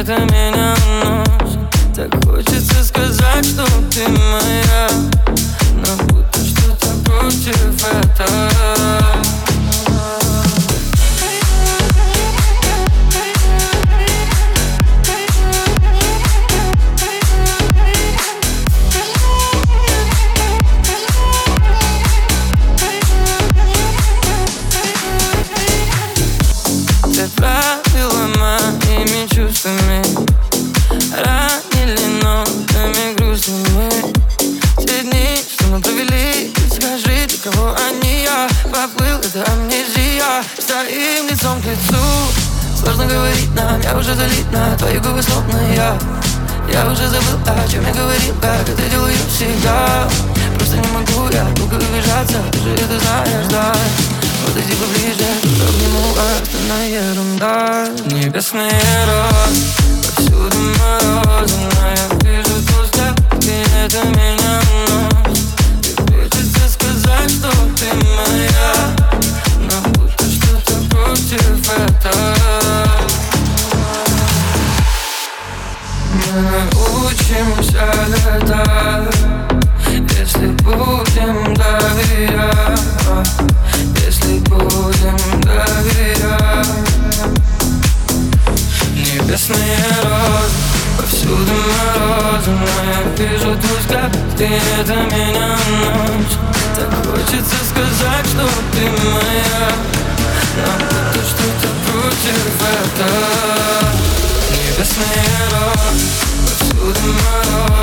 это меня носит Так хочется сказать, что ты моя стоим лицом к лицу. Сложно говорить нам, я уже залит на твои губы словно я. Я уже забыл, о чем я говорил, как это делаю всегда. Просто не могу я долго убежаться, ты же это знаешь, да. Подойди поближе, обниму, остальная ерунда. Небесный розы, повсюду морозы Мы научимся летать Если будем доверять Если будем доверять Небесные розы Повсюду морозы. Вижу твой взгляд И это меня ночь. Так хочется сказать, что ты моя. Но будто что-то против этого Небесные розы Повсюду морозы Но